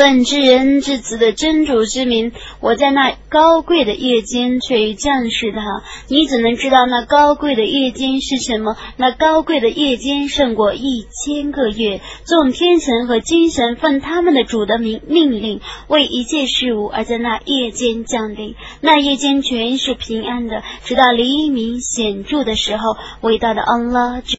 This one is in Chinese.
本知人至此的真主之名，我在那高贵的夜间却降世他。你怎能知道那高贵的夜间是什么？那高贵的夜间胜过一千个月。众天神和精神奉他们的主的命命令，为一切事物而在那夜间降临。那夜间全是平安的，直到黎明显著的时候，伟大的安拉。